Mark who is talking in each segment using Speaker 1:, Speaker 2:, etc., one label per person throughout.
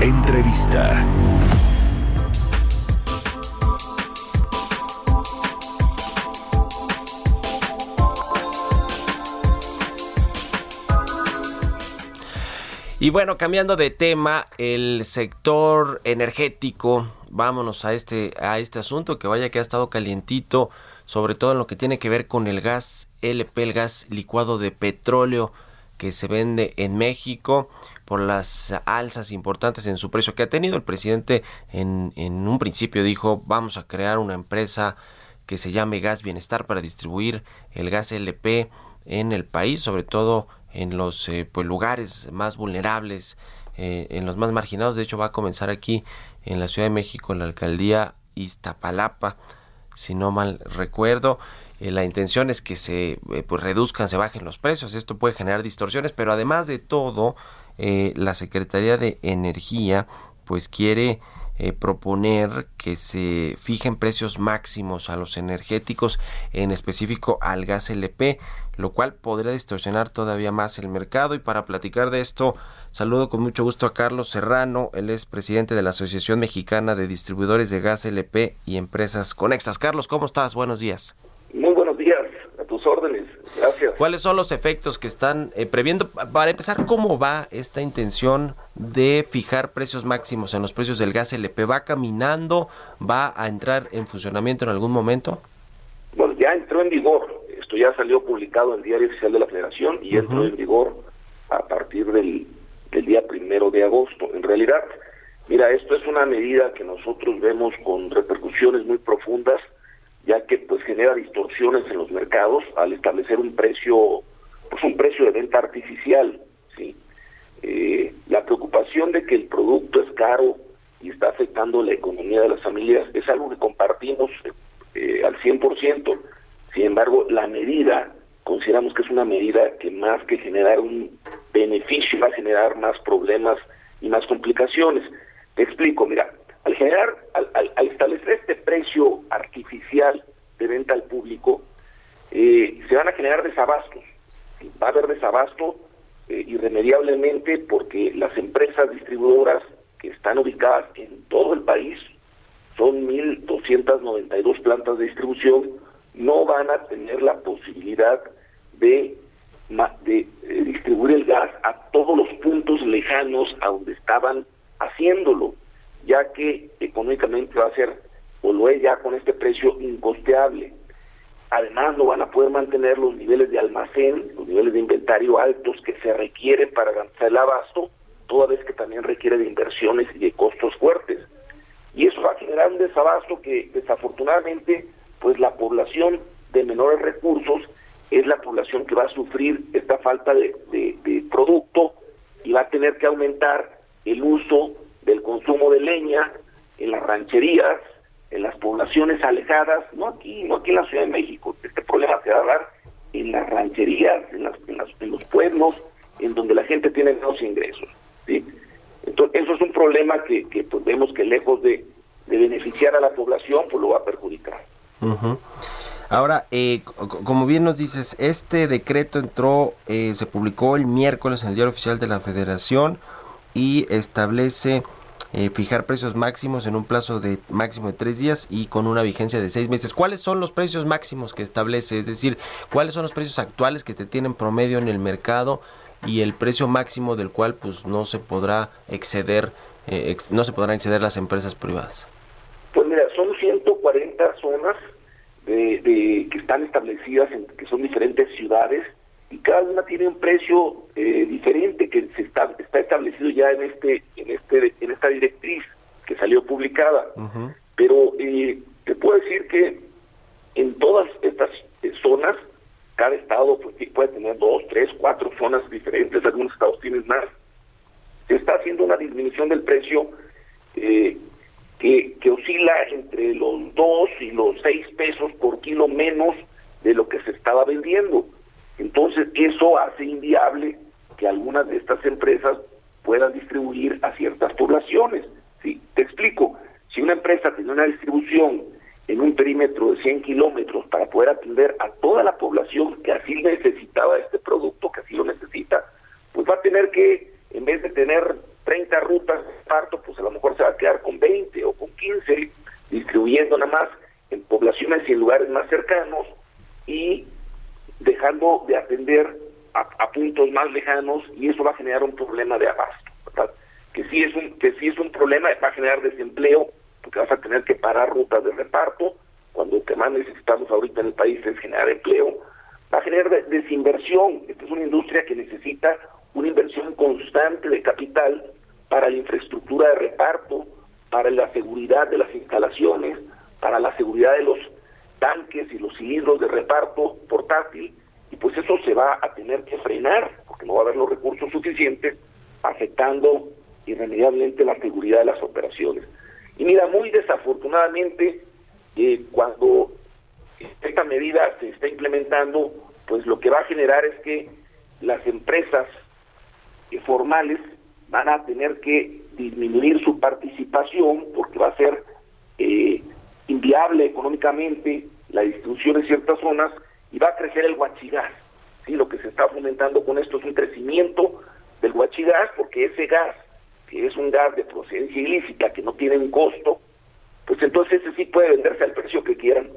Speaker 1: Entrevista.
Speaker 2: Y bueno, cambiando de tema, el sector energético, vámonos a este, a este asunto que vaya que ha estado calientito, sobre todo en lo que tiene que ver con el gas LP, el gas licuado de petróleo que se vende en México por las alzas importantes en su precio que ha tenido. El presidente en, en un principio dijo vamos a crear una empresa que se llame Gas Bienestar para distribuir el gas LP en el país, sobre todo en los eh, pues, lugares más vulnerables, eh, en los más marginados. De hecho, va a comenzar aquí en la Ciudad de México, en la alcaldía Iztapalapa, si no mal recuerdo. Eh, la intención es que se pues, reduzcan, se bajen los precios. Esto puede generar distorsiones, pero además de todo, la Secretaría de Energía pues quiere proponer que se fijen precios máximos a los energéticos, en específico al gas LP lo cual podría distorsionar todavía más el mercado. Y para platicar de esto, saludo con mucho gusto a Carlos Serrano, él es presidente de la Asociación Mexicana de Distribuidores de Gas LP y Empresas Conexas. Carlos, ¿cómo estás? Buenos días.
Speaker 3: Muy buenos días, a tus órdenes. Gracias.
Speaker 2: ¿Cuáles son los efectos que están eh, previendo? Para empezar, ¿cómo va esta intención de fijar precios máximos en los precios del gas LP? ¿Va caminando? ¿Va a entrar en funcionamiento en algún momento?
Speaker 3: Bueno, ya entró en vigor esto ya salió publicado en el Diario Oficial de la Federación y entró en vigor a partir del, día primero de agosto. En realidad, mira, esto es una medida que nosotros vemos con repercusiones muy profundas, ya que pues genera distorsiones en los mercados al establecer un precio, pues un precio de venta artificial, sí. Eh, la preocupación de que el producto es caro y está afectando la economía de las familias es algo que compartimos eh, al 100%, sin embargo, la medida, consideramos que es una medida que más que generar un beneficio, va a generar más problemas y más complicaciones. Te explico, mira, generar, al, establecer este precio artificial de venta al público, eh, se van a generar desabastos. Va a haber desabasto eh, irremediablemente porque las empresas distribuidoras que están ubicadas en todo el país, son 1.292 plantas de distribución, no van a tener la posibilidad de, de, eh, distribuir el gas a todos los puntos lejanos a donde estaban haciéndolo, ya que económicamente va a ser, o lo es ya con este precio, incosteable. Además, no van a poder mantener los niveles de almacén, los niveles de inventario altos que se requieren para garantizar el abasto, toda vez que también requiere de inversiones y de costos fuertes. Y eso va a generar un desabasto que desafortunadamente pues la población de menores recursos es la población que va a sufrir esta falta de, producto y va a tener que aumentar el uso del consumo de leña en las rancherías, en las poblaciones alejadas, no aquí, no aquí en la Ciudad de México, este problema se va a dar en las rancherías, en, las, en, los pueblos, en donde la gente tiene menos ingresos. Entonces, eso es un problema que, que pues, vemos que lejos de, de beneficiar a la población, pues lo va a perjudicar.
Speaker 2: Ahora, eh, como bien nos dices, este decreto entró, eh, se publicó el miércoles en el Diario Oficial de la Federación y establece eh, fijar precios máximos en un plazo de máximo de tres días y con una vigencia de seis meses. ¿Cuáles son los precios máximos que establece? Es decir, ¿cuáles son los precios actuales que te tienen promedio en el mercado y el precio máximo del cual pues no se podrá exceder, no se podrán exceder las empresas privadas?
Speaker 3: Pues mira, son 140 zonas de, que están establecidas en que son diferentes ciudades y cada una tiene un precio eh, diferente que se está, está establecido ya en este en este en esta directriz que salió publicada. Pero eh, te puedo decir que en todas estas eh, zonas cada estado pues, puede tener dos, tres, cuatro zonas diferentes. Algunos estados Es más, se está haciendo una disminución del precio eh, que, que oscila entre los 2 y los 6 pesos por kilo menos de lo que se estaba vendiendo. Entonces eso hace inviable que algunas de estas empresas puedan distribuir a ciertas poblaciones. ¿sí? Te explico, si una empresa tiene una distribución en un perímetro de 100 kilómetros para poder atender a toda la población que así necesitaba este producto, que así lo necesita, pues va a tener que, en vez de tener 30 rutas de parto, pues a lo mejor se va a quedar con 20 o con 15, distribuyendo nada más en poblaciones y en lugares más cercanos y dejando de atender a, puntos más lejanos y eso va a generar un problema de abasto. Que sí es un que sí es un problema, va a generar desempleo porque vas a tener que parar rutas de reparto cuando lo que más necesitamos ahorita en el país es generar empleo, va a generar desinversión. Esta es una industria que necesita una inversión constante de capital para la infraestructura de reparto, para la seguridad de las instalaciones, para la seguridad de los tanques y los cilindros de reparto portátil, y pues eso se va a tener que frenar, porque no va a haber los recursos suficientes, afectando irremediablemente la seguridad de las operaciones. Y mira, muy desafortunadamente, eh, cuando esta medida se está implementando, pues lo que va a generar es que las empresas eh, formales van a tener que disminuir su participación porque va a ser eh, inviable económicamente la distribución en ciertas zonas y va a crecer el guachigás. ¿sí? Lo que se está fomentando con esto es un crecimiento del guachigás porque ese gas, que es un gas de procedencia ilícita, que no tiene un costo, pues entonces ese sí puede venderse al precio que quieran.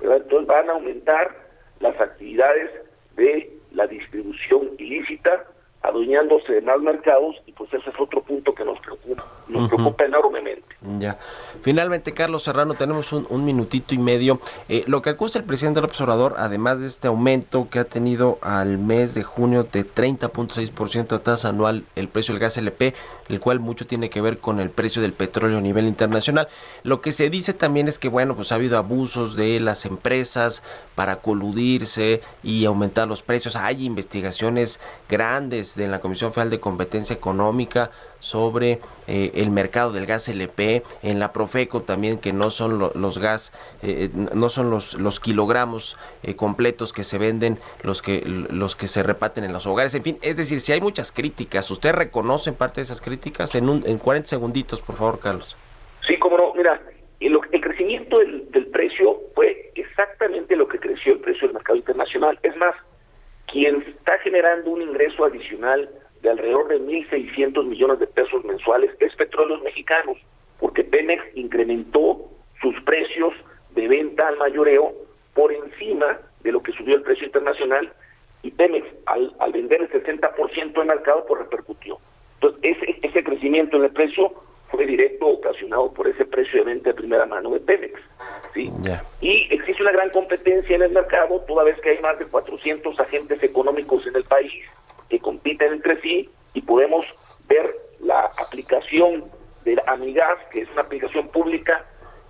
Speaker 3: Entonces van a aumentar las actividades de la distribución ilícita adueñándose de más mercados y pues ese es otro punto que nos preocupa, nos preocupa enormemente.
Speaker 2: Ya. Finalmente, Carlos Serrano, tenemos un, minutito y medio. Eh, lo que acusa el presidente del observador, además de este aumento que ha tenido al mes de junio de 30.6% de tasa anual el precio del gas LP, el cual mucho tiene que ver con el precio del petróleo a nivel internacional. Lo que se dice también es que, bueno, pues ha habido abusos de las empresas para coludirse y aumentar los precios. Hay investigaciones grandes de la Comisión Federal de Competencia Económica sobre eh, el mercado del gas LP, en la Profeco también que no son los gas, eh, no son los, kilogramos eh, completos que se venden los que los que se repaten en los hogares, en fin, es decir, si hay muchas críticas, ¿usted reconoce parte de esas críticas? En, un, en 40 segunditos, por favor, Carlos.
Speaker 3: Sí, como no, mira, el, el crecimiento del, del precio fue exactamente lo que creció el precio del mercado internacional, es más, quien está generando un ingreso adicional de alrededor de 1.600 millones de pesos mensuales es Petróleos Mexicanos, porque Pemex incrementó sus precios de venta al mayoreo por encima de lo que subió el precio internacional y Pemex al, al vender el 60% en mercado pues repercutió. Entonces ese, ese crecimiento en el precio fue directo ocasionado por ese precio de venta de primera mano de Pemex. ¿sí? Y existe una gran competencia en el mercado, toda vez que hay más de 400 agentes económicos en el país que compiten entre sí y podemos ver la aplicación de Amigas, que es una aplicación pública,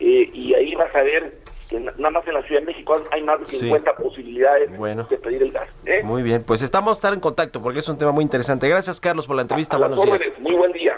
Speaker 3: eh, y ahí vas a ver que nada más en la Ciudad de México hay más de 50 posibilidades de pedir el gas. ¿eh?
Speaker 2: Muy bien, pues estamos a estar en contacto porque es un tema muy interesante. Gracias, Carlos, por la entrevista. Buenos días.
Speaker 3: Muy buen día.